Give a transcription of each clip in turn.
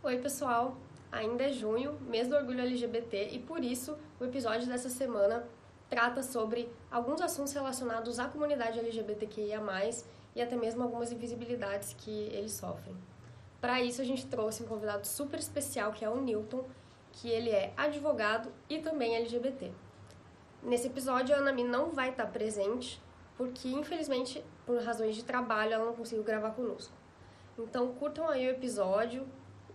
Oi, pessoal! Ainda é junho, mês do orgulho LGBT, e por isso o episódio dessa semana trata sobre alguns assuntos relacionados à comunidade LGBTQIA, e até mesmo algumas invisibilidades que eles sofrem. Para isso, a gente trouxe um convidado super especial que é o Newton, que ele é advogado e também LGBT. Nesse episódio, a Anami não vai estar presente, porque infelizmente, por razões de trabalho, ela não conseguiu gravar conosco. Então, curtam aí o episódio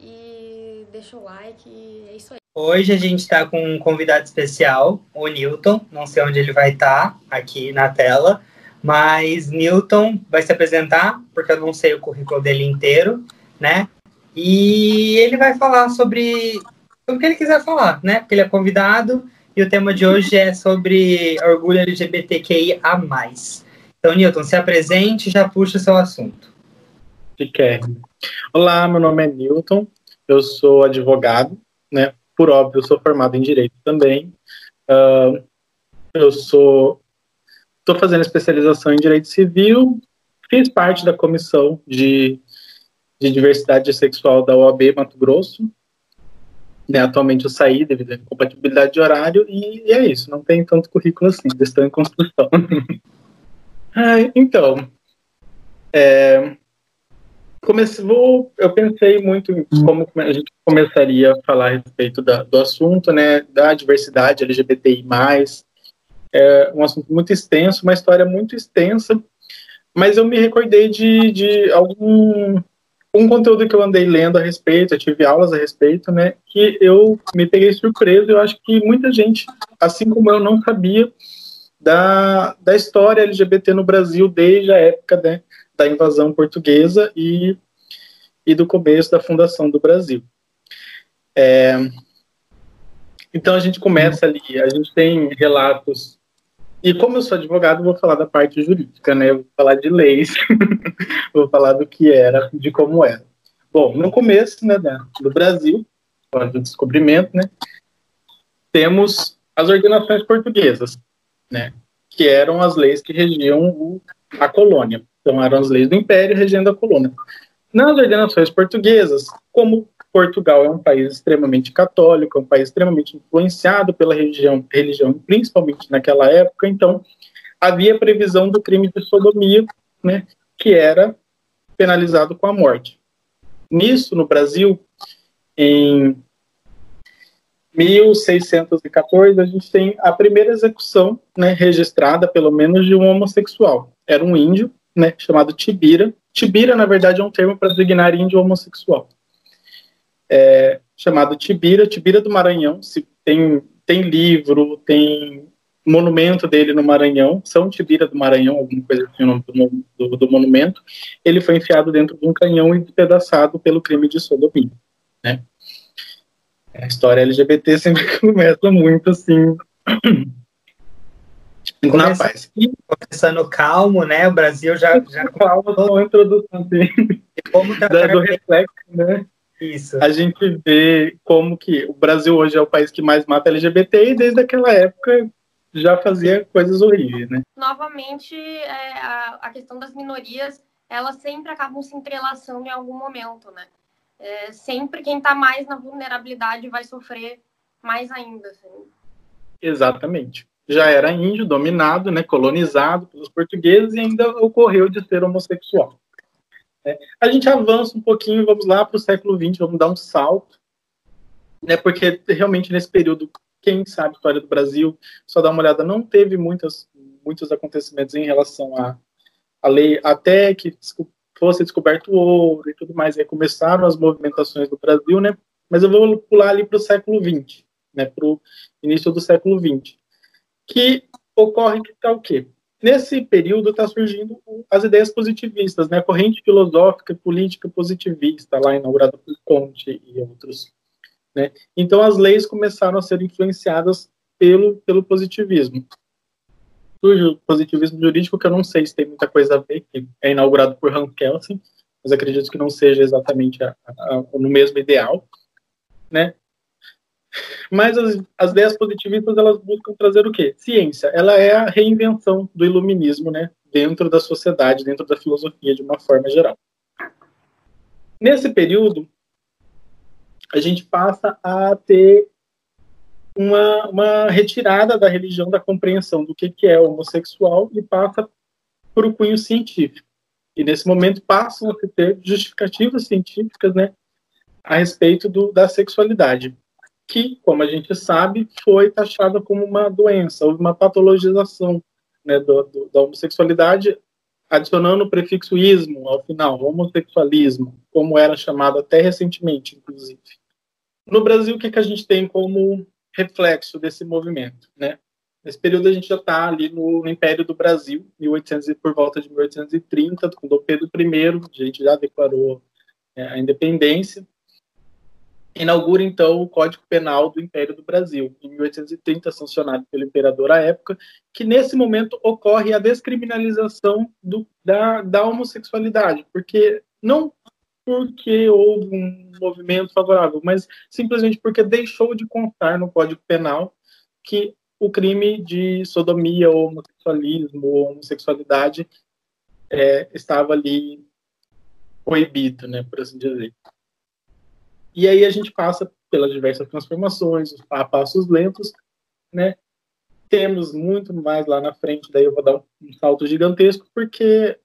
e deixa o like e é isso aí. Hoje a gente está com um convidado especial, o Newton. Não sei onde ele vai estar, aqui na tela, mas Newton vai se apresentar, porque eu não sei o currículo dele inteiro, né? E ele vai falar sobre, sobre o que ele quiser falar, né? Porque ele é convidado e o tema de hoje é sobre orgulho LGBTQIA+. Então, Newton, se apresente e já puxa o seu assunto. Que quer. Olá, meu nome é Newton, eu sou advogado, né? Por óbvio, eu sou formado em Direito também. Uh, eu sou... Estou fazendo especialização em Direito Civil, fiz parte da comissão de, de diversidade sexual da OAB Mato Grosso, né, atualmente eu saí devido à incompatibilidade de horário e, e, é isso, não tem tanto currículo assim, estou em construção. então, é, comece, vou, eu pensei muito em como a gente começaria a falar a respeito da, do assunto, né, da diversidade LGBTI+, é um assunto muito extenso, uma história muito extensa, mas eu me recordei de, de algum um conteúdo que eu andei lendo a respeito, eu tive aulas a respeito, né, que eu me peguei surpreso, eu acho que muita gente, assim como eu, não sabia da, da história LGBT no Brasil desde a época né, da invasão portuguesa e, e do começo da fundação do Brasil. É, então a gente começa ali, a gente tem relatos e como eu sou advogado, vou falar da parte jurídica, né? Vou falar de leis, vou falar do que era, de como era. Bom, no começo, né, do Brasil, do descobrimento, né, temos as ordenações portuguesas, né, que eram as leis que regiam o, a colônia. Então, eram as leis do Império regendo a colônia. Nas ordenações portuguesas, como Portugal é um país extremamente católico, é um país extremamente influenciado pela religião, religião principalmente naquela época, então havia previsão do crime de sodomia, né, que era penalizado com a morte. Nisso, no Brasil, em 1614, a gente tem a primeira execução né, registrada, pelo menos, de um homossexual. Era um índio, né, chamado Tibira. Tibira, na verdade, é um termo para designar índio homossexual é, chamado Tibira, Tibira do Maranhão. Se tem, tem livro, tem monumento dele no Maranhão, São Tibira do Maranhão, alguma coisa assim o nome do, do, do, monumento. Ele foi enfiado dentro de um canhão e despedaçado pelo crime de sodomia. Né? A história LGBT sempre começa muito assim. Na paz. Começando calmo, né? O Brasil já. já... Calma, só uma introdução assim, como tá do reflexo, né? Isso. A gente vê como que o Brasil hoje é o país que mais mata LGBT e desde aquela época já fazia coisas horríveis, né? Novamente, é, a, a, questão das minorias, elas sempre acabam se entrelaçando em algum momento, né? É, sempre quem está mais na vulnerabilidade vai sofrer mais ainda. Assim. Exatamente. Já era índio, dominado, né, colonizado pelos portugueses e ainda ocorreu de ser homossexual. É, a gente avança um pouquinho, vamos lá para o século XX, vamos dar um salto, né, porque realmente nesse período, quem sabe a história do Brasil, só dá uma olhada, não teve muitas, muitos acontecimentos em relação à, à lei, até que fosse descoberto o ouro e tudo mais, aí começaram as movimentações do Brasil, né, mas eu vou pular ali para o século XX, né, para o início do século XX, que ocorre que está o quê? Nesse período está surgindo as ideias positivistas, né? a corrente filosófica e política positivista, lá inaugurada por Comte e outros. Né? Então as leis começaram a ser influenciadas pelo, pelo positivismo. O positivismo jurídico, que eu não sei se tem muita coisa a ver, que é inaugurado por Hans Kelsen, mas acredito que não seja exatamente a, a, a, no mesmo ideal. Né? Mas as, as ideias positivistas elas buscam trazer o quê? Ciência. Ela é a reinvenção do iluminismo, né, dentro da sociedade, dentro da filosofia de uma forma geral. Nesse período, a gente passa a ter uma, uma retirada da religião da compreensão do que, que é homossexual e passa para o cunho científico. E nesse momento passam a ter justificativas científicas né, a respeito do, da sexualidade, que, como a gente sabe, foi taxada como uma doença, houve uma patologização né, do, do, da homossexualidade, adicionando o prefixo ismo ao final, homossexualismo, como era chamado até recentemente, inclusive. No Brasil, o que, que a gente tem como reflexo desse movimento? Né? Nesse período, a gente já está ali no, no, Império do Brasil, 1800, por volta de 1830, quando Pedro I, a gente já declarou é, a independência, inaugura então o Código Penal do Império do Brasil, em 1830, sancionado pelo imperador à época, que nesse momento ocorre a descriminalização do, da, da homossexualidade, porque não porque houve um movimento favorável, mas simplesmente porque deixou de constar no Código Penal que o crime de sodomia, homossexualismo, ou homossexualidade é, estava ali proibido, né, por assim dizer. E aí a gente passa pelas diversas transformações, a passos lentos, né? Temos muito mais lá na frente, daí eu vou dar um salto gigantesco, porque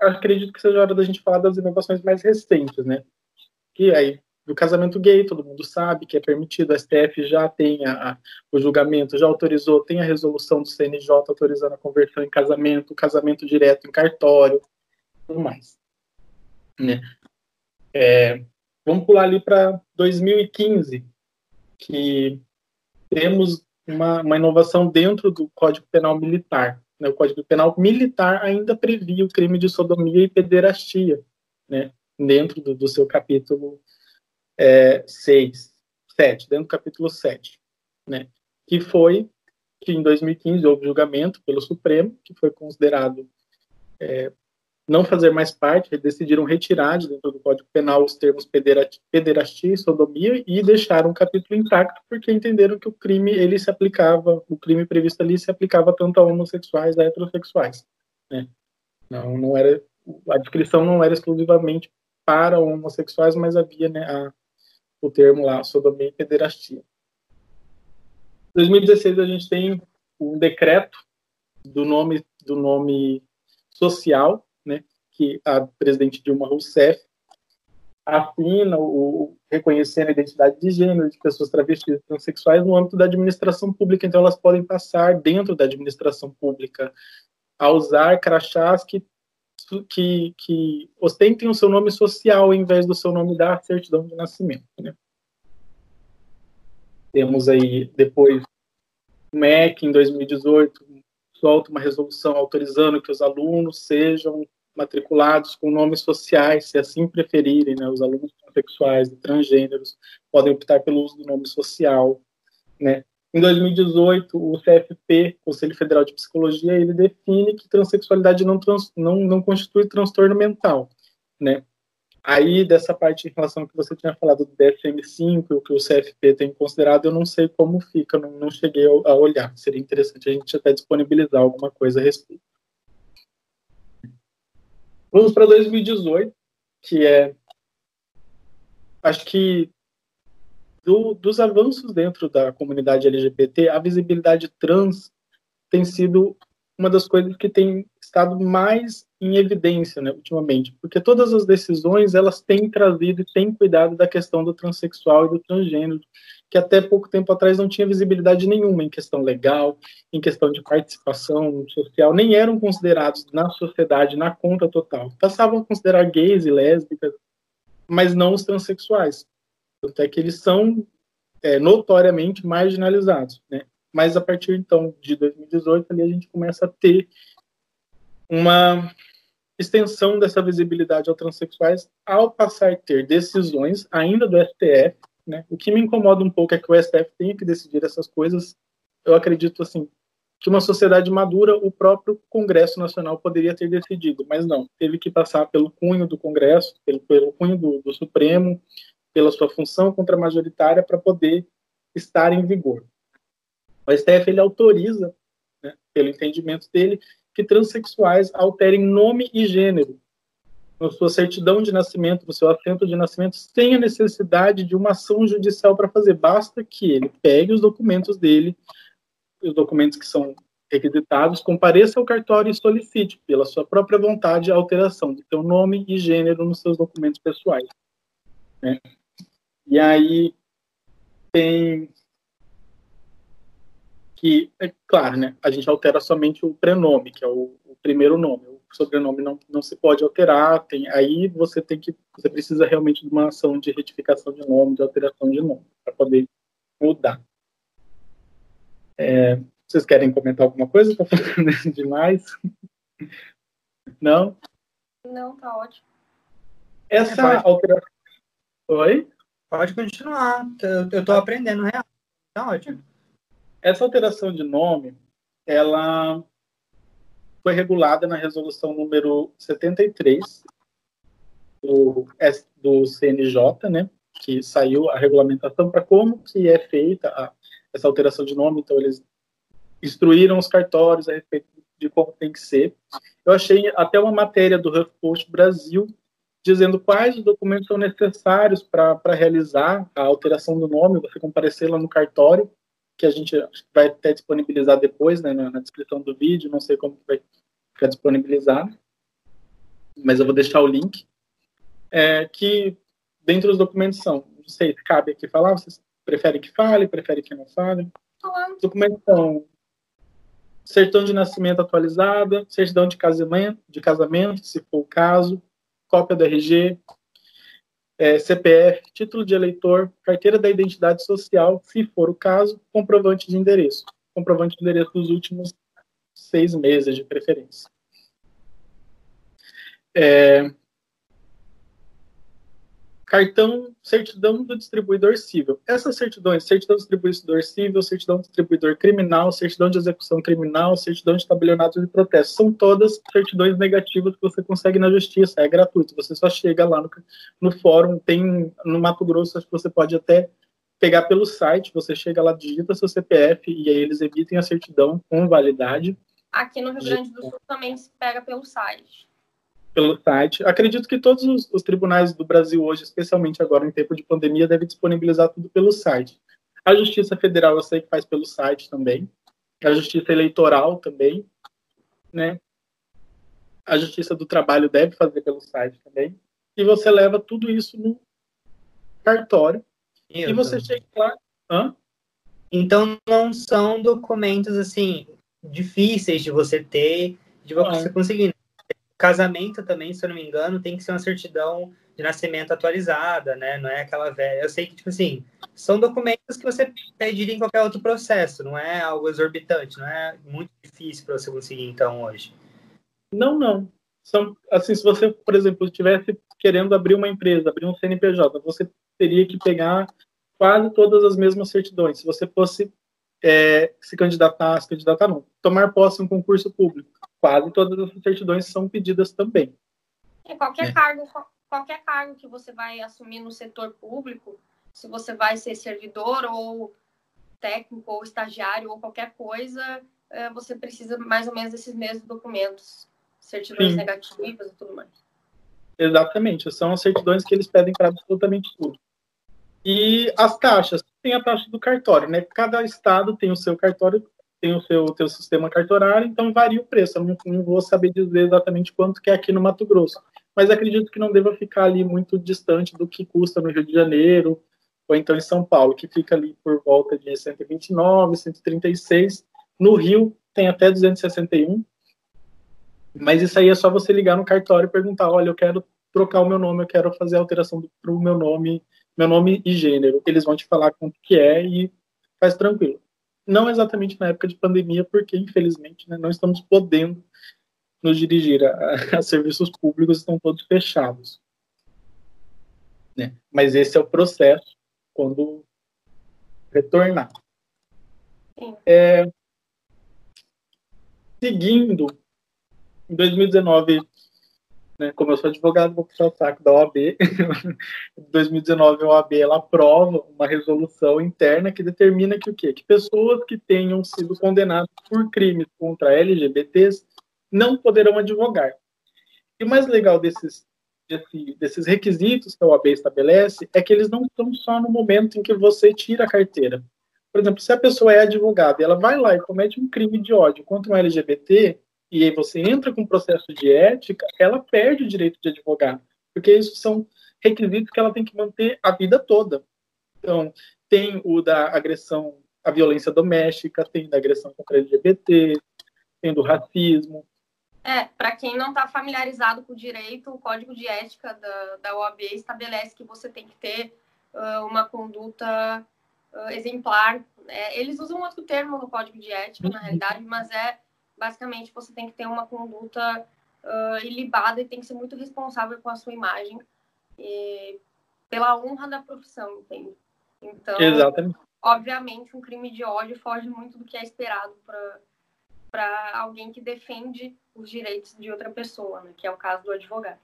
acredito que seja hora da gente falar das inovações mais recentes, né? Que aí, do casamento gay, todo mundo sabe que é permitido, a STF já tem a, a, o julgamento, já autorizou, tem a resolução do CNJ autorizando a conversão em casamento, casamento direto em cartório, tudo mais. Né? É, Vamos pular ali para 2015, que temos uma, uma, inovação dentro do Código Penal Militar. Né? O Código Penal Militar ainda previa o crime de sodomia e pederastia, né? dentro do, do seu capítulo 6, é, 7, dentro do capítulo 7, né? que foi que em 2015 houve julgamento pelo Supremo, que foi considerado é, não fazer mais parte, decidiram retirar de dentro do Código Penal os termos pederastia e sodomia e deixaram o capítulo intacto porque entenderam que o crime ele se aplicava, o crime previsto ali se aplicava tanto a homossexuais a heterossexuais, né? Não, não era a descrição não era exclusivamente para homossexuais, mas havia né, a, o termo lá sodomia e pederastia. Em 2016 a gente tem um decreto do nome do nome social que a presidente Dilma Rousseff afina o reconhecendo a identidade de gênero de pessoas travestis e transexuais no âmbito da administração pública. Então, elas podem passar dentro da administração pública a usar crachás que, que, que ostentem o seu nome social em vez do seu nome da certidão de nascimento. Né? Temos aí, depois, o MEC, em 2018, solta uma resolução autorizando que os alunos sejam matriculados com nomes sociais, se assim preferirem, né, os alunos transexuais e transgêneros podem optar pelo uso do nome social, né. Em 2018, o CFP, Conselho Federal de Psicologia, ele define que transexualidade não, trans, não, não constitui transtorno mental, né. Aí, dessa parte em relação ao que você tinha falado do DSM-5, o que o CFP tem considerado, eu não sei como fica, não, não cheguei a olhar. Seria interessante a gente até disponibilizar alguma coisa a respeito. Vamos para 2018, que é. Acho que do, dos avanços dentro da comunidade LGBT, a visibilidade trans tem sido uma das coisas que tem estado mais em evidência, né, ultimamente, porque todas as decisões elas têm trazido e têm cuidado da questão do transexual e do transgênero, que até pouco tempo atrás não tinha visibilidade nenhuma em questão legal, em questão de participação social, nem eram considerados na sociedade na conta total. Passavam a considerar gays e lésbicas, mas não os transexuais. Até que eles são é, notoriamente marginalizados, né? Mas a partir então de 2018 ali a gente começa a ter uma extensão dessa visibilidade aos transexuais ao passar a ter decisões ainda do STF né? O que me incomoda um pouco é que o STF tenha que decidir essas coisas. Eu acredito assim que uma sociedade madura, o próprio Congresso Nacional poderia ter decidido, mas não. Teve que passar pelo cunho do Congresso, pelo, pelo cunho do, do Supremo, pela sua função contra-majoritária para poder estar em vigor. O STF ele autoriza, né, pelo entendimento dele, que transexuais alterem nome e gênero na sua certidão de nascimento, no seu assento de nascimento, sem a necessidade de uma ação judicial para fazer. Basta que ele pegue os documentos dele, os documentos que são requisitados, compareça ao cartório e solicite, pela sua própria vontade, a alteração do seu nome e gênero nos seus documentos pessoais. Né? E aí tem que, é claro, né, a gente altera somente o prenome, que é o, o primeiro nome. O sobrenome não, não se pode alterar, tem, aí você tem que, você precisa realmente de uma ação de retificação de nome, de alteração de nome, para poder mudar. É, vocês querem comentar alguma coisa? Estou falando demais? Não? Não, tá ótimo. Essa é, alteração. Oi? Pode continuar. Eu estou aprendendo real. Tá ótimo. Essa alteração de nome, ela foi regulada na resolução número 73 do, do CNJ, né, que saiu a regulamentação para como que é feita a, essa alteração de nome. Então, eles instruíram os cartórios a respeito de como tem que ser. Eu achei até uma matéria do HuffPost Brasil dizendo quais os documentos são necessários para realizar a alteração do nome, você comparecer lá no cartório, que a gente vai até disponibilizar depois, né, na, descrição do vídeo, não sei como vai ficar disponibilizado, mas eu vou deixar o link, é, que dentro dos documentos são, não sei se cabe aqui falar, vocês preferem que fale, preferem que não fale? Os documentos são certidão de nascimento atualizada, certidão de casamento, de casamento, se for o caso, cópia do RG, é, CPF, título de eleitor, carteira da identidade social, se for o caso, comprovante de endereço, comprovante de endereço dos últimos seis meses de preferência. É, cartão, certidão do distribuidor civil. Essas certidões, certidão do distribuidor civil, certidão do distribuidor criminal, certidão de execução criminal, certidão de tabelionato de protesto, são todas certidões negativas que você consegue na justiça, é gratuito, você só chega lá no, no fórum, tem no Mato Grosso, acho que você pode até pegar pelo site, você chega lá, digita seu CPF e aí eles emitem a certidão com validade. Aqui no Rio Grande do Sul também se pega pelo site pelo site. Acredito que todos os, os, tribunais do Brasil hoje, especialmente agora em tempo de pandemia, devem disponibilizar tudo pelo site. A Justiça Federal eu sei que faz pelo site também. A Justiça Eleitoral também, né? A Justiça do Trabalho deve fazer pelo site também. E você leva tudo isso no cartório. E você chega lá. Hã? Então não são documentos assim difíceis de você ter, de você conseguir Casamento também, se eu não me engano, tem que ser uma certidão de nascimento atualizada, né? Não é aquela velha. Eu sei que, tipo assim, são documentos que você pediria em qualquer outro processo, não é algo exorbitante, não é muito difícil para você conseguir, então, hoje. Não, não. São, assim, se você, por exemplo, estivesse querendo abrir uma empresa, abrir um CNPJ, você teria que pegar quase todas as mesmas certidões. Se você fosse é, se candidatar, se candidatar não, tomar posse em um concurso público, quase todas as certidões são pedidas também. É, qualquer é. cargo, qualquer cargo que você vai assumir no setor público, se você vai ser servidor ou técnico ou estagiário ou qualquer coisa, é, você precisa mais ou menos desses mesmos documentos, certidões Sim. negativas e tudo mais. Exatamente, são as certidões que eles pedem para absolutamente tudo. E as taxas, tem a taxa do cartório, né? Cada estado tem o seu cartório tem o seu, teu sistema cartorário, então varia o preço. Eu não, não, vou saber dizer exatamente quanto que é aqui no Mato Grosso, mas acredito que não deva ficar ali muito distante do que custa no Rio de Janeiro ou então em São Paulo, que fica ali por volta de 129, 136. No Rio tem até 261, mas isso aí é só você ligar no cartório e perguntar, olha, eu quero trocar o meu nome, eu quero fazer a alteração para o meu nome, meu nome e gênero. Eles vão te falar quanto que é e faz tranquilo não exatamente na época de pandemia, porque infelizmente né, não estamos podendo nos dirigir a, a, serviços públicos, estão todos fechados. Né? Mas esse é o processo quando retornar. É, seguindo, em 2019 né? Como eu sou advogado, vou puxar o saco da OAB. em 2019, a OAB ela aprova uma resolução interna que determina que o quê? Que pessoas que tenham sido condenadas por crimes contra LGBTs não poderão advogar. E o mais legal desses, desse, desses requisitos que a OAB estabelece é que eles não estão só no momento em que você tira a carteira. Por exemplo, se a pessoa é advogada e ela vai lá e comete um crime de ódio contra um LGBT, e aí você entra com um processo de ética, ela perde o direito de advogado, porque isso são requisitos que ela tem que manter a vida toda. Então, tem o da agressão à violência doméstica, tem da agressão contra LGBT, tem do racismo, é, para quem não está familiarizado com o direito, o Código de Ética da, da OAB estabelece que você tem que ter uh, uma conduta uh, exemplar. É, eles usam outro termo no Código de Ética, na realidade, mas é basicamente você tem que ter uma conduta uh, ilibada e tem que ser muito responsável com a sua imagem e pela honra da profissão, entende? Então, Exatamente. obviamente, um crime de ódio foge muito do que é esperado para alguém que defende os direitos de outra pessoa, né? que é o caso do advogado.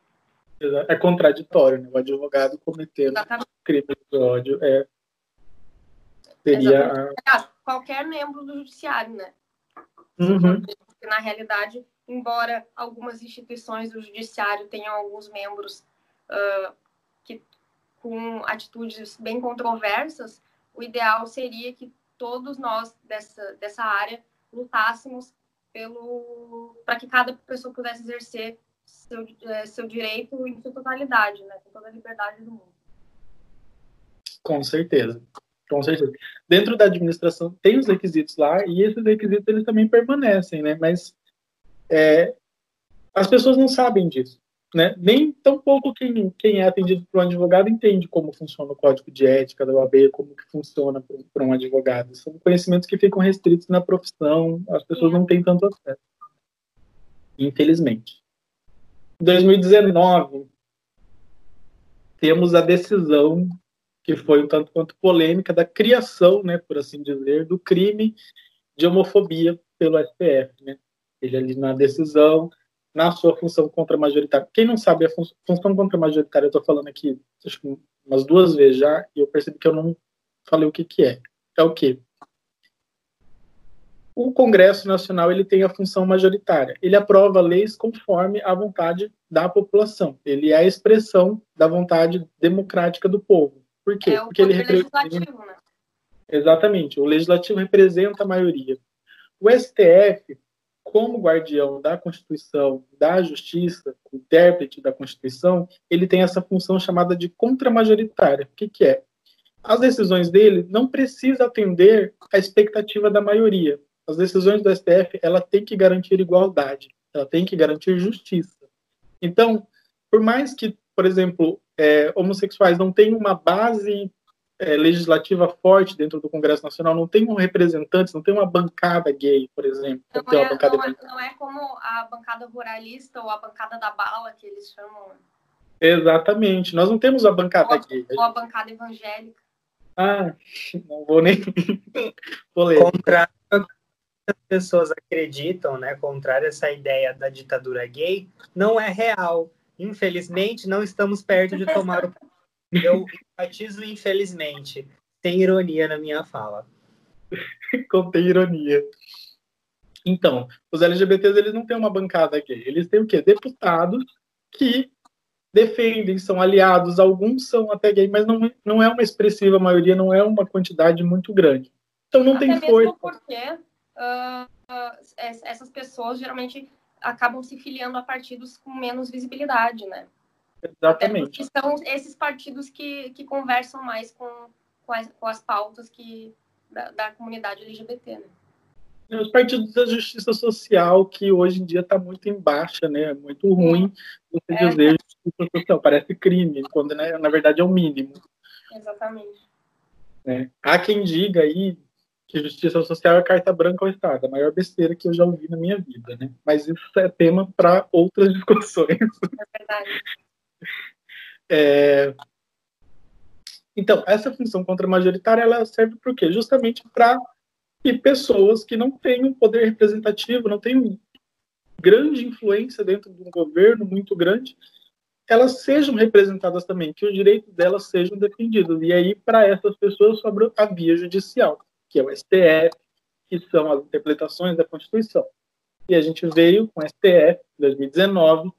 É contraditório, né? O advogado cometendo Exatamente. crime de ódio é seria qualquer membro do judiciário, né? Uhum. Porque, na realidade, embora algumas instituições do judiciário tenham alguns membros uh, que com atitudes bem controversas, o ideal seria que todos nós dessa, dessa área lutássemos pelo para que cada pessoa pudesse exercer seu, é, seu direito em sua totalidade, né, com toda a liberdade do mundo. Com certeza. Com certeza. Dentro da administração tem os requisitos lá e esses requisitos eles também permanecem, né? Mas é, as pessoas não sabem disso né? Nem tão pouco quem, quem é atendido por um advogado entende como funciona o código de ética da OAB, como que funciona para um advogado. São conhecimentos que ficam restritos na profissão, as pessoas não têm tanto acesso. Infelizmente. Em 2019, temos a decisão que foi um tanto quanto polêmica da criação, né, por assim dizer, do crime de homofobia pelo STF, né? Ele ali na decisão na sua função contra-majoritária. Quem não sabe a fun função contra-majoritária, eu estou falando aqui acho que umas duas vezes já, e eu percebi que eu não falei o que, que é. É o quê? O Congresso Nacional ele tem a função majoritária. Ele aprova leis conforme a vontade da população. Ele é a expressão da vontade democrática do povo. Por quê? É Porque ele representa. Né? Exatamente. O legislativo representa a maioria. O STF como guardião da Constituição, da Justiça, intérprete da Constituição, ele tem essa função chamada de contramajoritária. O que, que é? As decisões dele não precisam atender à expectativa da maioria. As decisões do STF, ela tem que garantir igualdade, ela tem que garantir justiça. Então, por mais que, por exemplo, é, homossexuais não tenham uma base é, legislativa forte dentro do Congresso Nacional, não tem um representante, não tem uma bancada gay, por exemplo. Não, é, bancada não, é, não, é, como a bancada ruralista ou a bancada da bala, que eles chamam. Exatamente. Nós não temos a bancada ou, gay. Ou a bancada evangélica. Ah, não vou nem. vou ler. Contrário as pessoas acreditam, né, contrário a essa ideia da ditadura gay, não é real. Infelizmente, não estamos perto de tomar o eu enfatizo infelizmente. Tem ironia na minha fala. Contei ironia. Então, os LGBTs eles não têm uma bancada gay. Eles têm o quê? Deputados que defendem, são aliados. Alguns são até gay, mas não, não é uma expressiva maioria, não é uma quantidade muito grande. Então não até tem mesmo força. porque uh, uh, essas pessoas geralmente acabam se filiando a partidos com menos visibilidade, né? Exatamente. Até são esses partidos que, que conversam mais com, com, as, com as pautas que, da, da comunidade LGBT, né? Os partidos da justiça social, que hoje em dia está muito em baixa, né? Muito ruim você é. dizer justiça social, parece crime, quando né, na verdade é o mínimo. Exatamente. É. Há quem diga aí que justiça social é carta branca ao Estado, a maior besteira que eu já ouvi na minha vida, né? Mas isso é tema para outras discussões. É verdade. É... Então, essa função contra-majoritária ela serve para quê? Justamente para que pessoas que não têm um poder representativo, não têm grande influência dentro de um governo muito grande, elas sejam representadas também, que os direitos delas sejam defendidos. E aí, para essas pessoas, sobra a via judicial, que é o STF, que são as interpretações da Constituição. E a gente veio com o STF, em 2019,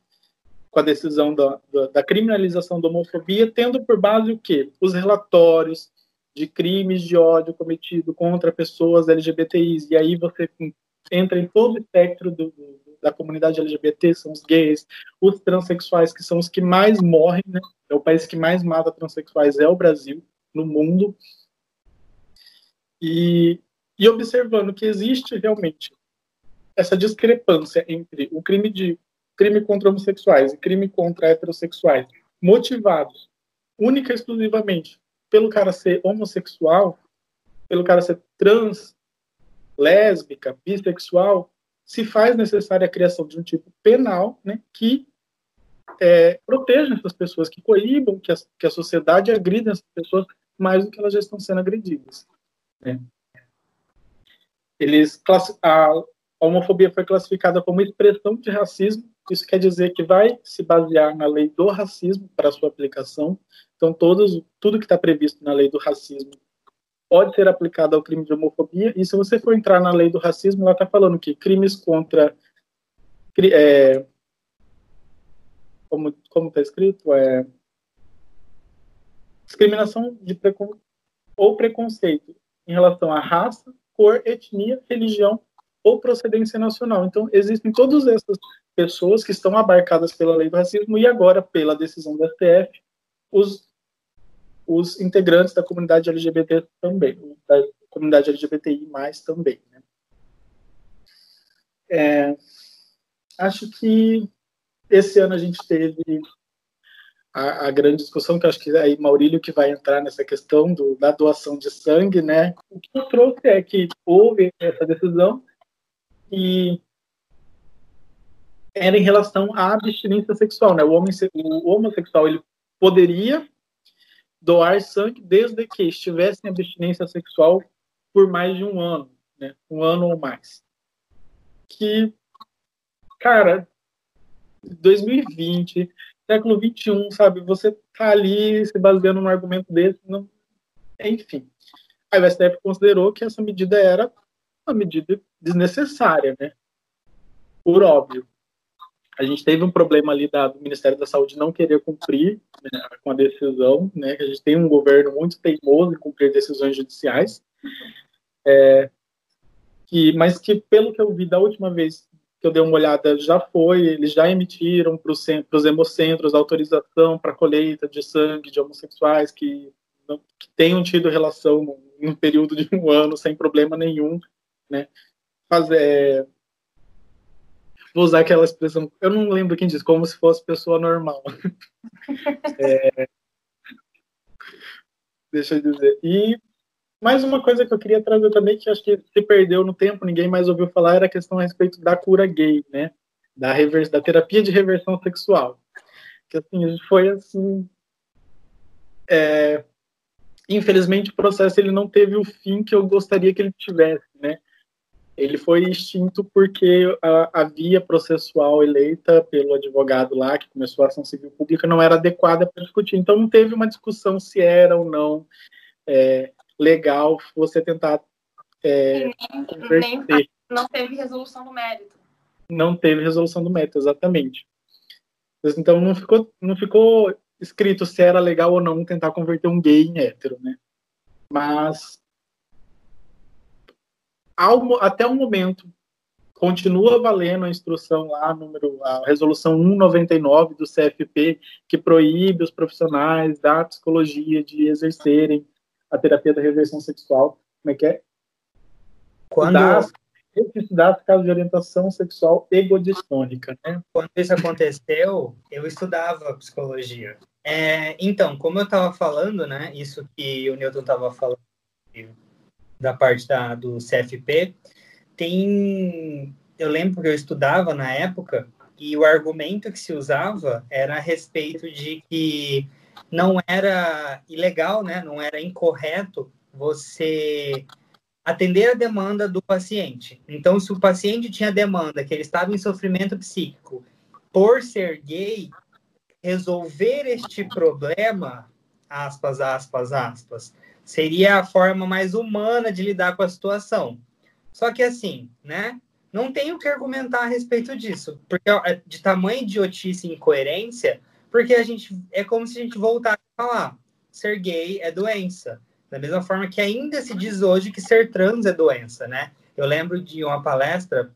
com a decisão da, da, da, criminalização da homofobia, tendo por base o quê? Os relatórios de crimes de ódio cometido contra pessoas LGBTIs. E aí você entra em todo o espectro do, da comunidade LGBT, são os gays, os transexuais, que são os que mais morrem, né? É o país que mais mata transexuais, é o Brasil, no mundo. E, e observando que existe realmente essa discrepância entre o crime de crime contra homossexuais e crime contra heterossexuais, motivados única e exclusivamente pelo cara ser homossexual, pelo cara ser trans, lésbica, bissexual, se faz necessária a criação de um tipo penal né, que é, proteja essas pessoas, que coíbam que a, que a sociedade agrida essas pessoas mais do que elas já estão sendo agredidas. Né. Eles, a, homofobia foi classificada como expressão de racismo isso quer dizer que vai se basear na lei do racismo para sua aplicação. Então, todos, tudo que está previsto na lei do racismo pode ser aplicado ao crime de homofobia. E se você for entrar na lei do racismo, ela está falando que crimes contra. É, como está escrito? É, discriminação de precon, ou preconceito em relação à raça, cor, etnia, religião ou procedência nacional. Então, existem todas essas pessoas que estão abarcadas pela lei do racismo e agora, pela decisão do STF, os, os integrantes da comunidade LGBT também, da comunidade LGBTI mais também. Né? É, acho que esse ano a gente teve a, a, grande discussão, que acho que aí Maurílio que vai entrar nessa questão do, da doação de sangue, né? O que eu trouxe é que houve essa decisão e era em relação à abstinência sexual, né? O, homem, o homossexual ele poderia doar sangue desde que estivesse em abstinência sexual por mais de um ano, né? Um ano ou mais. Que, cara, 2020, século 21, sabe? Você tá ali se baseando num argumento desse, não... enfim. Aí o STF considerou que essa medida era uma medida desnecessária, né? Por óbvio a gente teve um problema ali da, do Ministério da Saúde não querer cumprir né, com a decisão, né? Que a gente tem um governo muito teimoso em cumprir decisões judiciais, é, que, mas que pelo que eu vi da última vez que eu dei uma olhada já foi, eles já emitiram para os hemocentros autorização para colheita de sangue de homossexuais que, não, que tenham tido relação em um período de um ano sem problema nenhum, né? Fazer vou usar aquela expressão, eu não lembro quem disse, como se fosse pessoa normal. é, deixa eu dizer. E mais uma coisa que eu queria trazer também, que acho que se perdeu no tempo, ninguém mais ouviu falar, era a questão a respeito da cura gay, né? Da, da terapia de reversão sexual. Que assim, foi assim. É, infelizmente o processo ele não teve o fim que eu gostaria que ele tivesse, né? ele foi extinto porque a, a, via processual eleita pelo advogado lá, que começou a ação civil pública, não era adequada para discutir. Então, não teve uma discussão se era ou não é, legal você tentar é, nem, nem, não teve resolução do mérito. Não teve resolução do mérito, exatamente. Então, não ficou, não ficou escrito se era legal ou não tentar converter um gay em hétero, né? Mas ao, até o momento, continua valendo a instrução lá, número, a resolução 199 do CFP, que proíbe os profissionais da psicologia de exercerem a terapia da reversão sexual. Como é que é? Quando... Estudar casos de orientação sexual egodistônica, né? Quando isso aconteceu, eu estudava psicologia. É, então, como eu estava falando, né, isso que o Newton estava falando da parte da, do CFP, tem. Eu lembro que eu estudava na época e o argumento que se usava era a respeito de que não era ilegal, né? não era incorreto você atender a demanda do paciente. Então, se o paciente tinha demanda que ele estava em sofrimento psíquico por ser gay, resolver este problema, aspas, aspas, aspas, seria a forma mais humana de lidar com a situação. Só que assim, né? não tem o que argumentar a respeito disso, porque é de tamanho idiotice e incoerência, porque a gente é como se a gente voltasse a falar, ser gay é doença, da mesma forma que ainda se diz hoje que ser trans é doença, né? Eu lembro de uma palestra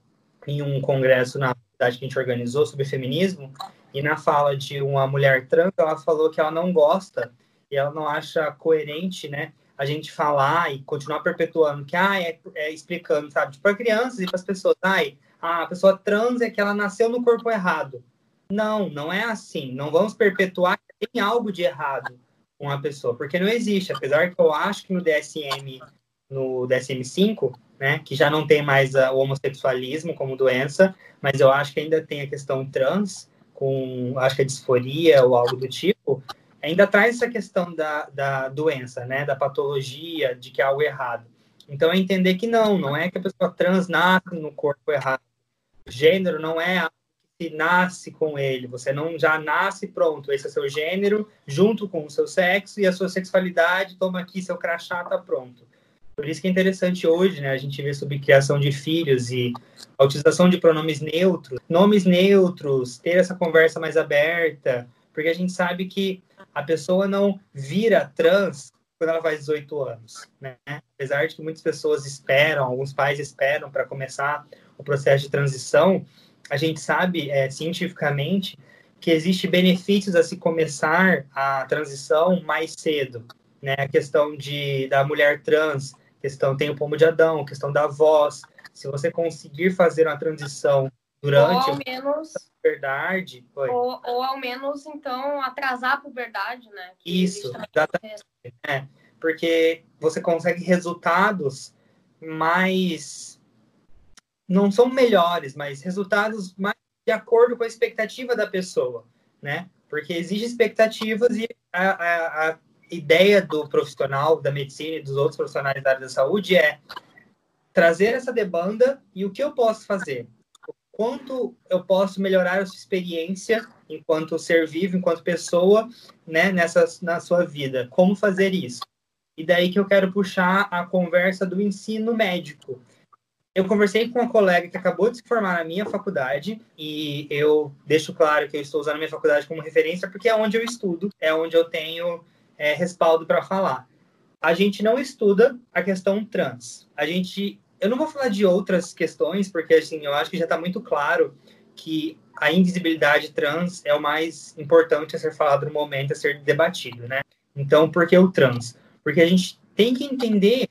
em um congresso na cidade que a gente organizou sobre feminismo, e na fala de uma mulher trans, ela falou que ela não gosta e ela não acha coerente, né, a gente falar e continuar perpetuando que, ah, é, é explicando, sabe, para tipo, crianças e para as pessoas, ai, a pessoa trans é que ela nasceu no corpo errado. Não, não é assim. Não vamos perpetuar que tem algo de errado com a pessoa, porque não existe. Apesar que eu acho que no DSM, no DSM-5, né, que já não tem mais a, o homossexualismo como doença, mas eu acho que ainda tem a questão trans, com, acho que a disforia ou algo do tipo, ainda traz essa questão da, da doença, né, da patologia, de que há algo errado. Então, é entender que não, não é que a pessoa trans nasce no corpo errado. Gênero não é nasce com ele, você não já nasce pronto, esse é seu gênero, junto com o seu sexo e a sua sexualidade, toma aqui seu crachá, tá pronto. Por isso que é interessante hoje, né, a gente ver sobre criação de filhos e a utilização de pronomes neutros, nomes neutros, ter essa conversa mais aberta, porque a gente sabe que a pessoa não vira trans quando ela faz 18 anos, né? Apesar de que muitas pessoas esperam, alguns pais esperam para começar o processo de transição, a gente sabe é, cientificamente que existe benefícios a se começar a transição mais cedo, né? A questão de da mulher trans questão tem o pomo de Adão, questão da voz. Se você conseguir fazer uma transição durante ou ao menos, a puberdade, ou, ou, ao menos então atrasar a puberdade, né? Que Isso, exatamente. É, porque você consegue resultados mais não são melhores, mas resultados mais de acordo com a expectativa da pessoa, né? Porque existem expectativas e a, a, a ideia do profissional da medicina e dos outros profissionais da área da saúde é trazer essa demanda e o que eu posso fazer? Quanto eu posso melhorar a sua experiência enquanto ser vivo, enquanto pessoa, né, nessa, na sua vida? Como fazer isso? E daí que eu quero puxar a conversa do ensino médico. Eu conversei com uma colega que acabou de se formar na minha faculdade e eu deixo claro que eu estou usando a minha faculdade como referência porque é onde eu estudo, é onde eu tenho é, respaldo para falar. A gente não estuda a questão trans. A gente, eu não vou falar de outras questões, porque assim, eu acho que já está muito claro que a invisibilidade trans é o mais importante a ser falado no momento, a ser debatido, né? Então, por que o trans? Porque a gente tem que entender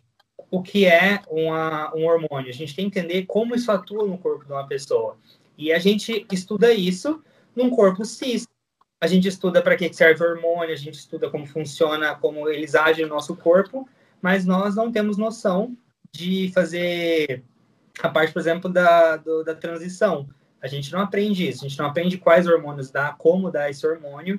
o que é uma, um hormônio, a gente tem que entender como isso atua no corpo de uma pessoa. E a gente estuda isso num corpo cis, a gente estuda para que serve o hormônio, a gente estuda como funciona, como eles agem no nosso corpo, mas nós não temos noção de fazer a parte, por exemplo, da, do, da transição. A gente não aprende isso, a gente não aprende quais hormônios dá, como dá esse hormônio,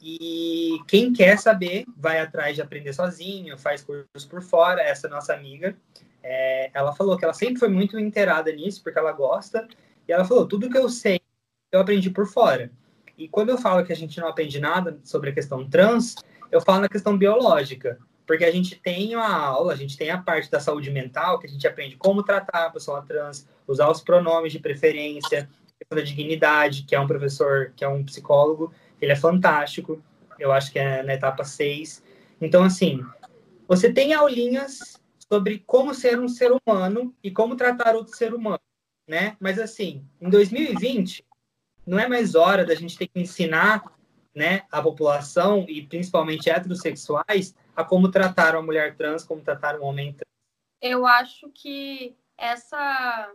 e quem quer saber vai atrás de aprender sozinho, faz cursos por fora. Essa nossa amiga, é, ela falou que ela sempre foi muito inteirada nisso, porque ela gosta, e ela falou: tudo que eu sei, eu aprendi por fora. E quando eu falo que a gente não aprende nada sobre a questão trans, eu falo na questão biológica, porque a gente tem a aula, a gente tem a parte da saúde mental, que a gente aprende como tratar a pessoa trans, usar os pronomes de preferência, questão da dignidade, que é um professor, que é um psicólogo, ele é fantástico, eu acho que é na etapa 6. Então, assim, você tem aulinhas sobre como ser um ser humano e como tratar outro ser humano, né? Mas, assim, em 2020, não é mais hora da gente ter que ensinar né, a população, e principalmente heterossexuais, a como tratar uma mulher trans, como tratar um homem trans? Eu acho que essa.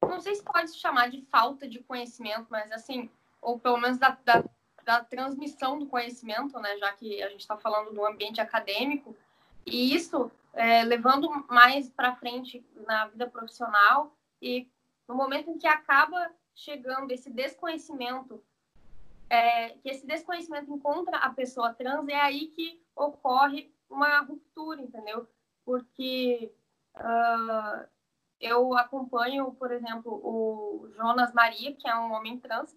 Não sei se pode se chamar de falta de conhecimento, mas assim, ou pelo menos da, da, da transmissão do conhecimento, né, já que a gente está falando do ambiente acadêmico, e isso é, levando mais para frente na vida profissional, e no momento em que acaba chegando esse desconhecimento, é, que esse desconhecimento encontra a pessoa trans, é aí que ocorre uma ruptura, entendeu? Porque uh, eu acompanho, por exemplo, o Jonas Maria, que é um homem trans,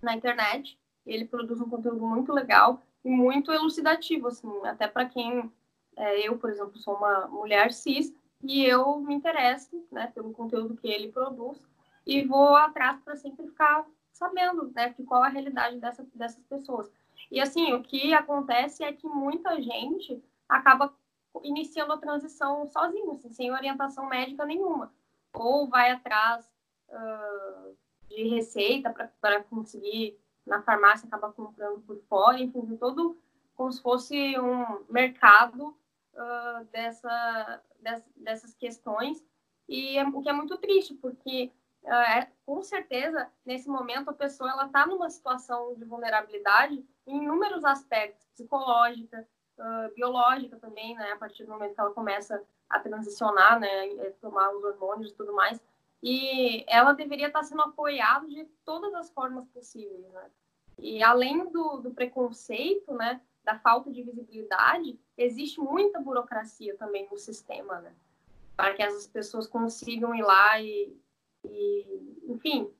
na internet. Ele produz um conteúdo muito legal e muito elucidativo, assim, até para quem é, eu, por exemplo, sou uma mulher cis e eu me interesso, né, pelo conteúdo que ele produz e vou atrás para sempre ficar sabendo, né, de qual a realidade dessa, dessas pessoas. E assim, o que acontece é que muita gente acaba iniciando a transição sozinho, assim, sem orientação médica nenhuma. Ou vai atrás uh, de receita para conseguir na farmácia acabar comprando por fora, enfim, todo como se fosse um mercado uh, dessa, dessa, dessas questões. E é, o que é muito triste, porque uh, é, com certeza, nesse momento, a pessoa ela está numa situação de vulnerabilidade em inúmeros aspectos, psicológica, uh, biológica também, né? A partir do momento que ela começa a transicionar, né? Tomar os hormônios e tudo mais. E ela deveria estar sendo apoiada de todas as formas possíveis, né? E além do, do preconceito, né? Da falta de visibilidade, existe muita burocracia também no sistema, né? Para que essas pessoas consigam ir lá e, e enfim,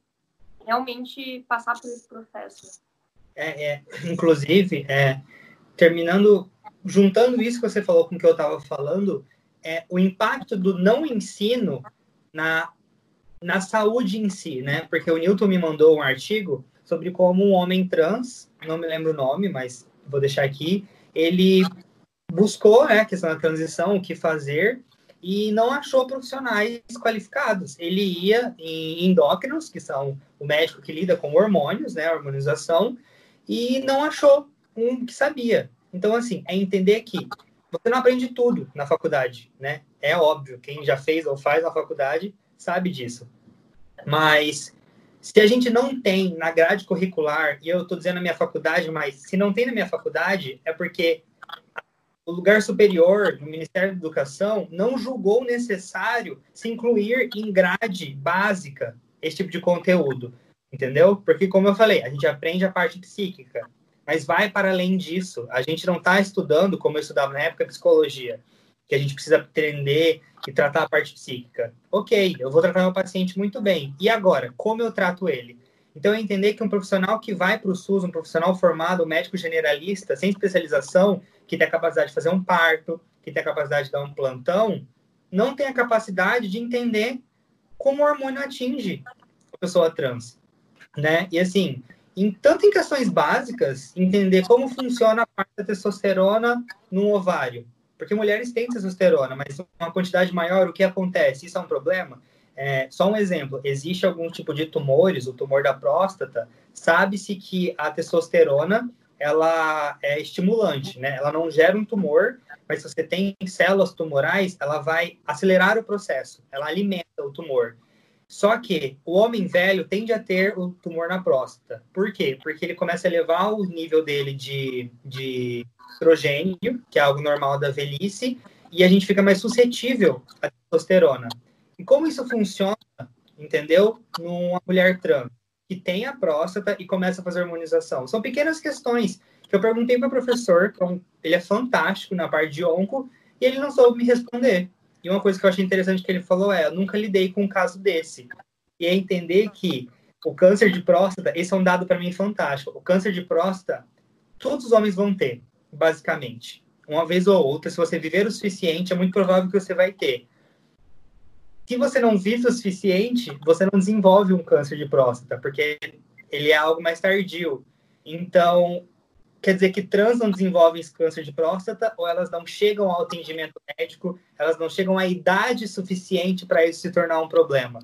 realmente passar por esse processo. É, é, inclusive, é, terminando juntando isso que você falou com o que eu estava falando, é o impacto do não ensino na, na saúde em si, né? Porque o Newton me mandou um artigo sobre como um homem trans, não me lembro o nome, mas vou deixar aqui, ele buscou né, a questão da transição, o que fazer, e não achou profissionais qualificados. Ele ia em endócrinos, que são o médico que lida com hormônios, né, hormonização, e não achou um que sabia. Então, assim, é entender que você não aprende tudo na faculdade, né? É óbvio, quem já fez ou faz na faculdade sabe disso. Mas se a gente não tem na grade curricular, e eu estou dizendo na minha faculdade, mas se não tem na minha faculdade, é porque o lugar superior do Ministério da Educação não julgou necessário se incluir em grade básica esse tipo de conteúdo, entendeu? Porque, como eu falei, a gente aprende a parte psíquica, mas vai para além disso. A gente não está estudando, como eu estudava na época, psicologia, que a gente precisa aprender e tratar a parte psíquica. Ok, eu vou tratar meu paciente muito bem. E agora, como eu trato ele? Então, é entender que um profissional que vai para o SUS, um profissional formado, um médico generalista, sem especialização, que tem a capacidade de fazer um parto, que tem a capacidade de dar um plantão, não tem a capacidade de entender como o hormônio atinge a pessoa trans, né? E assim, em, tanto em questões básicas, entender como funciona a parte da testosterona no ovário. Porque mulheres têm testosterona, mas uma quantidade maior, o que acontece? Isso é um problema? É, só um exemplo, existe algum tipo de tumores, o tumor da próstata, sabe-se que a testosterona, ela é estimulante, né? Ela não gera um tumor, mas se você tem células tumorais, ela vai acelerar o processo, ela alimenta o tumor. Só que o homem velho tende a ter o tumor na próstata. Por quê? Porque ele começa a elevar o nível dele de, de estrogênio, que é algo normal da velhice, e a gente fica mais suscetível à testosterona. E como isso funciona, entendeu? Numa mulher trans que tem a próstata e começa a fazer hormonização. São pequenas questões que eu perguntei para o professor, é ele é fantástico na parte de onco, e ele não soube me responder. E uma coisa que eu achei interessante que ele falou é: eu nunca lidei com um caso desse. E é entender que o câncer de próstata, esse é um dado para mim fantástico. O câncer de próstata, todos os homens vão ter, basicamente. Uma vez ou outra, se você viver o suficiente, é muito provável que você vai ter. Se você não vive o suficiente, você não desenvolve um câncer de próstata, porque ele é algo mais tardio. Então, quer dizer que trans não desenvolvem câncer de próstata ou elas não chegam ao atendimento médico, elas não chegam à idade suficiente para isso se tornar um problema.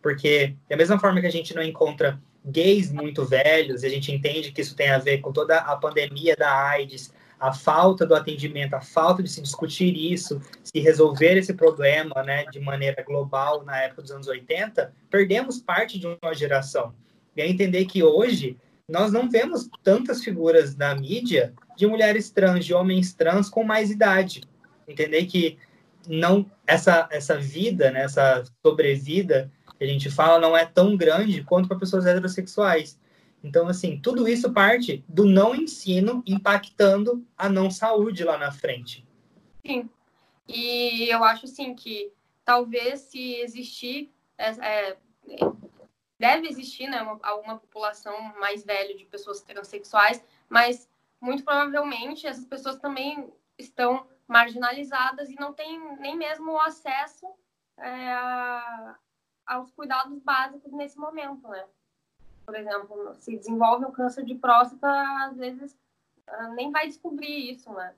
Porque, da mesma forma que a gente não encontra gays muito velhos, e a gente entende que isso tem a ver com toda a pandemia da AIDS, a falta do atendimento, a falta de se discutir isso, se resolver esse problema né, de maneira global na época dos anos 80, perdemos parte de uma geração. E é entender que hoje nós não vemos tantas figuras na mídia de mulheres trans, de homens trans com mais idade. Entender que não essa essa vida, né, essa sobrevida que a gente fala não é tão grande quanto para pessoas heterossexuais. Então, assim, tudo isso parte do não ensino impactando a não saúde lá na frente. Sim. E eu acho, assim, que talvez se existir é, é, deve existir né, uma, alguma população mais velha de pessoas transexuais, mas muito provavelmente essas pessoas também estão marginalizadas e não têm nem mesmo o acesso é, aos cuidados básicos nesse momento, né? Por exemplo, se desenvolve um câncer de próstata, às vezes ah, nem vai descobrir isso, né?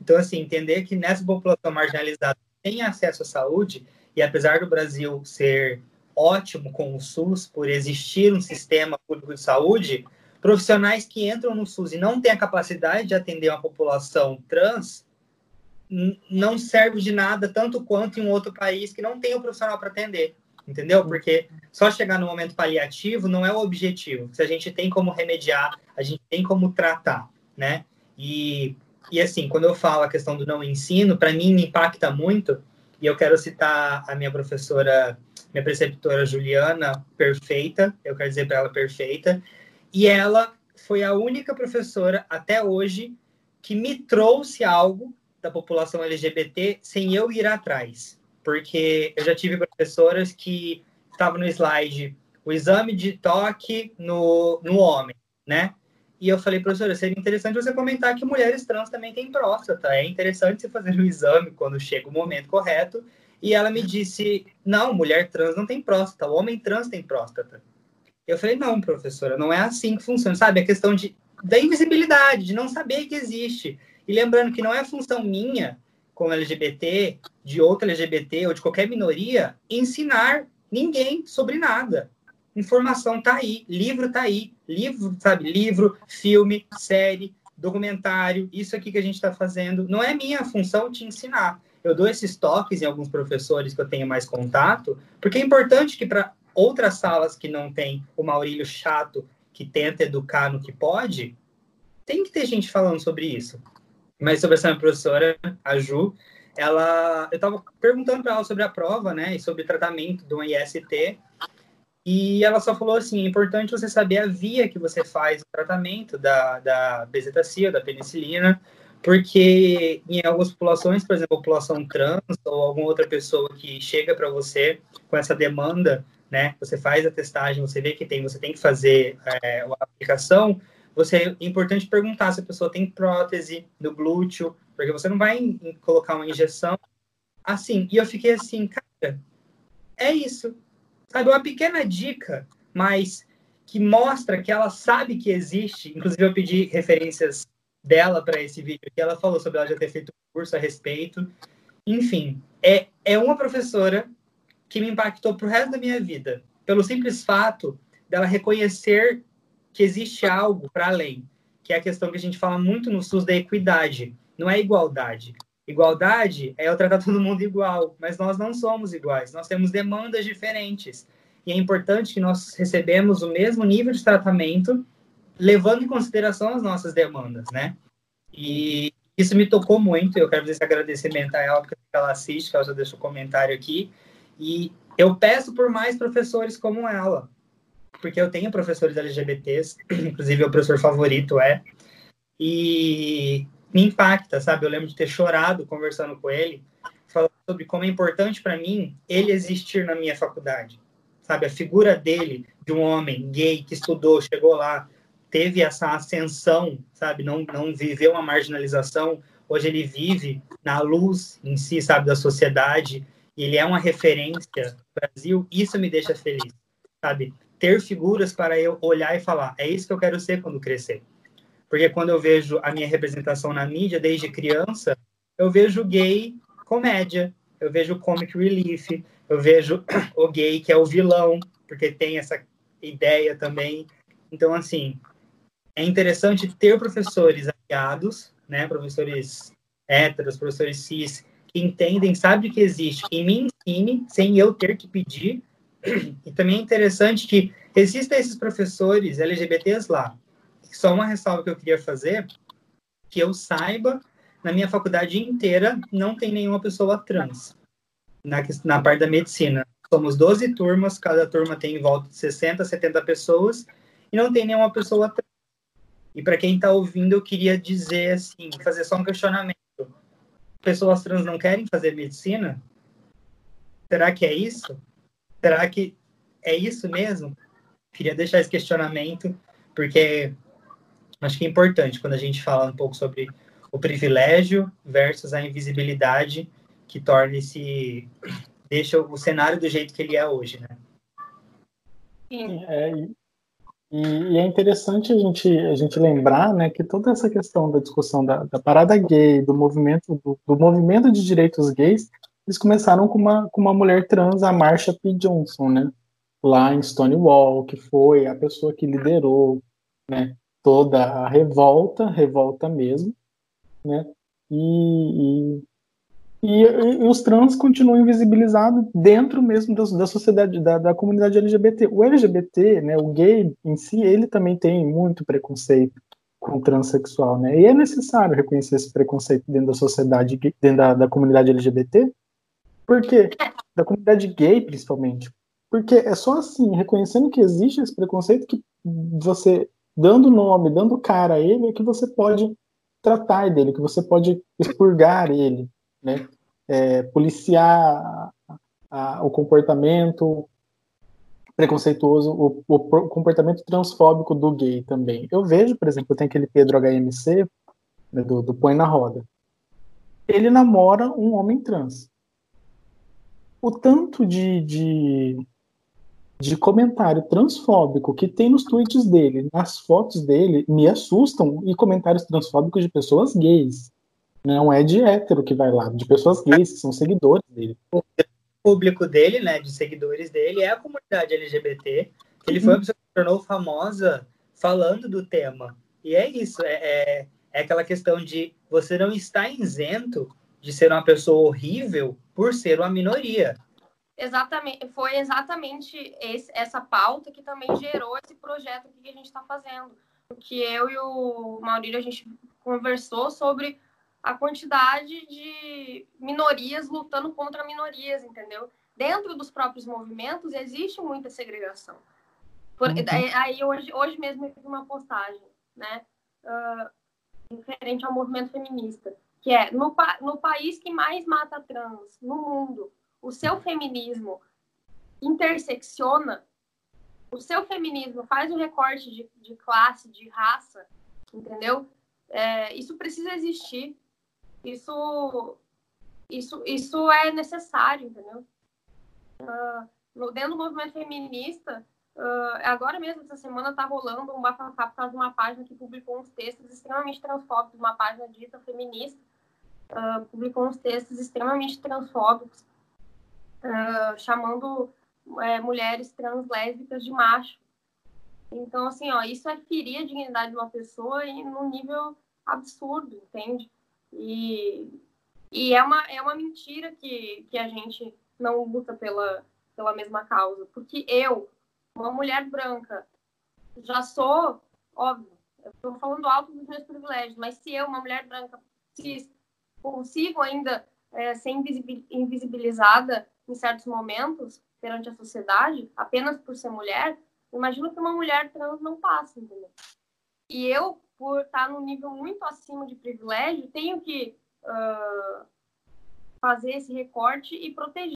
Então, assim, entender que nessa população marginalizada tem acesso à saúde, e apesar do Brasil ser ótimo com o SUS, por existir um sistema público de saúde, profissionais que entram no SUS e não têm a capacidade de atender uma população trans não serve de nada tanto quanto em um outro país que não tem o um profissional para atender, entendeu? Porque só chegar no momento paliativo não é o objetivo. Se a gente tem como remediar, a gente tem como tratar, né? E, e assim, quando eu falo a questão do não ensino, para mim me impacta muito, e eu quero citar a minha professora, minha preceptora Juliana, perfeita, eu quero dizer para ela perfeita, e ela foi a única professora até hoje que me trouxe algo da população LGBT sem eu ir atrás. Porque eu já tive professoras que estavam no slide o exame de toque no, no homem, né? E eu falei, professora, seria interessante você comentar que mulheres trans também têm próstata. É interessante você fazer o exame quando chega o momento correto. E ela me disse, não, mulher trans não tem próstata, o homem trans tem próstata. Eu falei, não, professora, não é assim que funciona, sabe? A questão de, da invisibilidade, de não saber que existe. E lembrando que não é função minha, como LGBT, de outro LGBT ou de qualquer minoria, ensinar ninguém sobre nada. Informação tá aí, livro tá aí, livro, sabe? Livro, filme, série, documentário, isso aqui que a gente está fazendo. Não é minha função te ensinar. Eu dou esses toques em alguns professores que eu tenho mais contato, porque é importante que para outras salas que não tem o Maurílio chato que tenta educar no que pode, tem que ter gente falando sobre isso. Mas sobre essa minha professora, a Ju, ela, eu estava perguntando para ela sobre a prova, né, e sobre o tratamento do IST, e ela só falou assim, é importante você saber a via que você faz o tratamento da, da bezetacil, da penicilina, porque em algumas populações, por exemplo, a população trans ou alguma outra pessoa que chega para você com essa demanda, né, você faz a testagem, você vê que tem, você tem que fazer é, a aplicação, você é importante perguntar se a pessoa tem prótese no glúteo, porque você não vai colocar uma injeção assim. E eu fiquei assim, cara, é isso. Sabe, uma pequena dica, mas que mostra que ela sabe que existe. Inclusive, eu pedi referências dela para esse vídeo, que ela falou sobre ela já ter feito um curso a respeito. Enfim, é, é uma professora que me impactou pro resto da minha vida, pelo simples fato dela reconhecer que existe algo para além, que é a questão que a gente fala muito no SUS da equidade, não é igualdade. Igualdade é eu tratar todo mundo igual, mas nós não somos iguais, nós temos demandas diferentes. E é importante que nós recebemos o mesmo nível de tratamento, levando em consideração as nossas demandas, né? E isso me tocou muito, eu quero fazer esse agradecimento a ela, porque ela assiste, ela já deixou um comentário aqui. E eu peço por mais professores como ela, porque eu tenho professores LGBTs, inclusive o professor favorito é, e me impacta, sabe? Eu lembro de ter chorado conversando com ele, falando sobre como é importante para mim ele existir na minha faculdade, sabe? A figura dele, de um homem gay que estudou, chegou lá, teve essa ascensão, sabe? Não, não viveu uma marginalização, hoje ele vive na luz em si, sabe, da sociedade, e ele é uma referência no Brasil, isso me deixa feliz, sabe? ter figuras para eu olhar e falar, é isso que eu quero ser quando crescer. Porque quando eu vejo a minha representação na mídia desde criança, eu vejo gay comédia, eu vejo comic relief, eu vejo o gay que é o vilão, porque tem essa ideia também. Então, assim, é interessante ter professores aliados, né, professores héteros, professores cis, que entendem, sabem que existe e me ensine sem eu ter que pedir, e também é interessante que existem esses professores LGBTs lá. Só uma ressalva que eu queria fazer, que eu saiba, na minha faculdade inteira não tem nenhuma pessoa trans na, na parte da medicina. Somos 12 turmas, cada turma tem em volta de 60, 70 pessoas, e não tem nenhuma pessoa trans. E para quem está ouvindo, eu queria dizer assim, fazer só um questionamento. Pessoas trans não querem fazer medicina? Será que é isso? Será que é isso mesmo? Queria deixar esse questionamento, porque acho que é importante quando a gente fala um pouco sobre o privilégio versus a invisibilidade que torna esse deixa o cenário do jeito que ele é hoje, né? Sim. É, e, e, é interessante a gente, a gente lembrar né, que toda essa questão da discussão da, da parada gay, do movimento, do, do, movimento de direitos gays, eles começaram com uma, com uma mulher trans, a Marsha P. Johnson, né? Lá em Stonewall, que foi a pessoa que liderou né, toda a revolta, revolta mesmo, né? E, e e, e, os trans continuam invisibilizados dentro mesmo da, da sociedade, da, da, comunidade LGBT. O LGBT, né, o gay em si, ele também tem muito preconceito com o transexual, né? E é necessário reconhecer esse preconceito dentro da sociedade, dentro da, da comunidade LGBT. Por quê? Da comunidade gay, principalmente. Porque é só assim, reconhecendo que existe esse preconceito, que você, dando nome, dando cara a ele, é que você pode tratar dele, que você pode expurgar ele, né? É, policiar a, a, o comportamento preconceituoso, o, o, comportamento transfóbico do gay também. Eu vejo, por exemplo, tem aquele Pedro HMC, né, do, do Põe na Roda. Ele namora um homem trans. O tanto de, de, de comentário transfóbico que tem nos tweets dele, nas fotos dele, me assustam, e comentários transfóbicos de pessoas gays. Não é de hétero que vai lá, de pessoas gays, que são seguidores dele. O público dele, né, de seguidores dele, é a comunidade LGBT. Ele foi uma pessoa que se tornou famosa falando do tema. E é isso, é, é, é aquela questão de você não estar isento de ser uma pessoa horrível por ser uma minoria. Exatamente, foi exatamente esse, essa pauta que também gerou esse projeto que a gente está fazendo. Que eu e o Maurício a gente conversou sobre a quantidade de minorias lutando contra minorias, entendeu? Dentro dos próprios movimentos existe muita segregação. Por, uhum. Aí hoje, hoje mesmo eu fiz uma postagem, né, uh, referente ao movimento feminista, que é no, no país que mais mata trans no mundo, o seu feminismo intersecciona, o seu feminismo faz um recorte de, de classe, de raça, entendeu? É, isso precisa existir isso, isso, isso é necessário, entendeu? Uh, dentro do movimento feminista, uh, agora mesmo, essa semana, está rolando um bafafá por causa de uma página que publicou uns textos extremamente transfóbicos, uma página dita feminista, uh, publicou uns textos extremamente transfóbicos, chamando é, mulheres trans lésbicas de macho. Então, assim, ó, isso é ferir a dignidade de uma pessoa e num nível absurdo, entende? E, e é, uma, é uma mentira que, que a gente não luta pela, pela mesma causa. Porque eu, uma mulher branca, já sou, óbvio, eu estou falando alto dos meus privilégios, mas se eu, uma mulher branca, se consigo ainda é, ser invisibilizada em certos momentos perante a sociedade, apenas por ser mulher, imagino que uma mulher trans não passa, entendeu? E eu, por estar num nível muito acima de privilégio, tenho que uh, fazer esse recorte e proteger.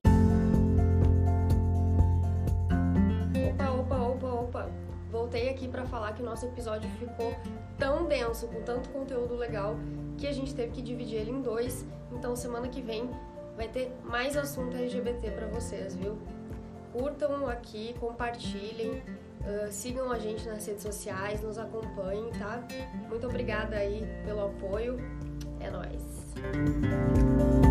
Opa, opa, opa, opa. Voltei aqui para falar que o nosso episódio ficou tão denso, com tanto conteúdo legal, que a gente teve que dividir ele em dois. Então, semana que vem vai ter mais assunto LGBT para vocês, viu? Curtam aqui, compartilhem, Uh, sigam a gente nas redes sociais, nos acompanhem, tá? Muito obrigada aí pelo apoio. É nóis!